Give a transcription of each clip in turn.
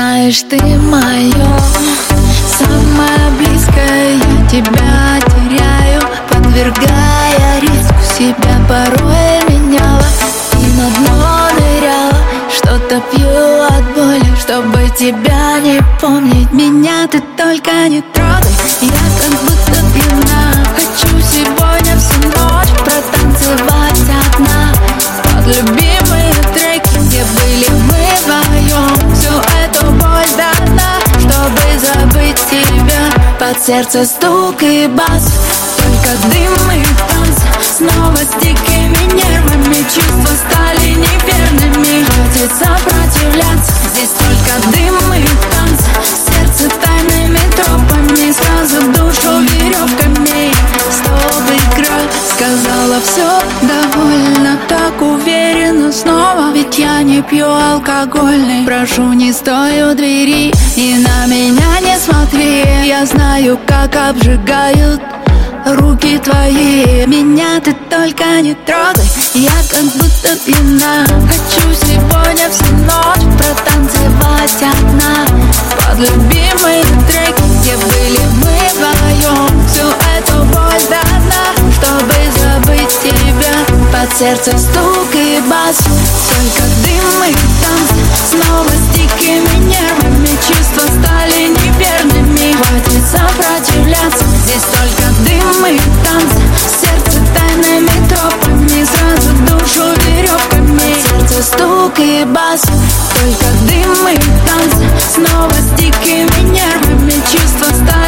Знаешь, ты мое самое близкое Я тебя теряю, подвергая риску. Себя порой меняла и на дно ныряла. Что-то пью от боли, чтобы тебя не помнить. Меня ты только не трогай, я как будто пьяна сердце стук и бас, только дым и танц Снова с дикими нервами. Чувства стали неверными. Хватит сопротивляться, здесь только дым и танц Сердце тайными тропами, сразу душу веревками Стоп, игра, сказала все довольно. Так уверенно снова, ведь я не пью алкогольный Прошу, не стой у двери. И на меня Я знаю, как обжигают Руки твои, меня ты только не трогай. Я как будто пьяна. Хочу сегодня всю ночь протанцевать одна. Под любимые треки, где были мы вдвоем Всю эту боль до дна, чтобы забыть тебя. Под сердце стук и бас. Только Здесь только дым и танц. Сердце тайными тропами Сразу душу веревками Сердце стук и бас. Только дым и танц. Снова с дикими нервами. Чувства стали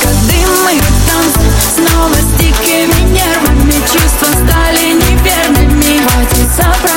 Только дым и танц Снова с дикими нервами Чувства стали неверными Хватит сопротивляться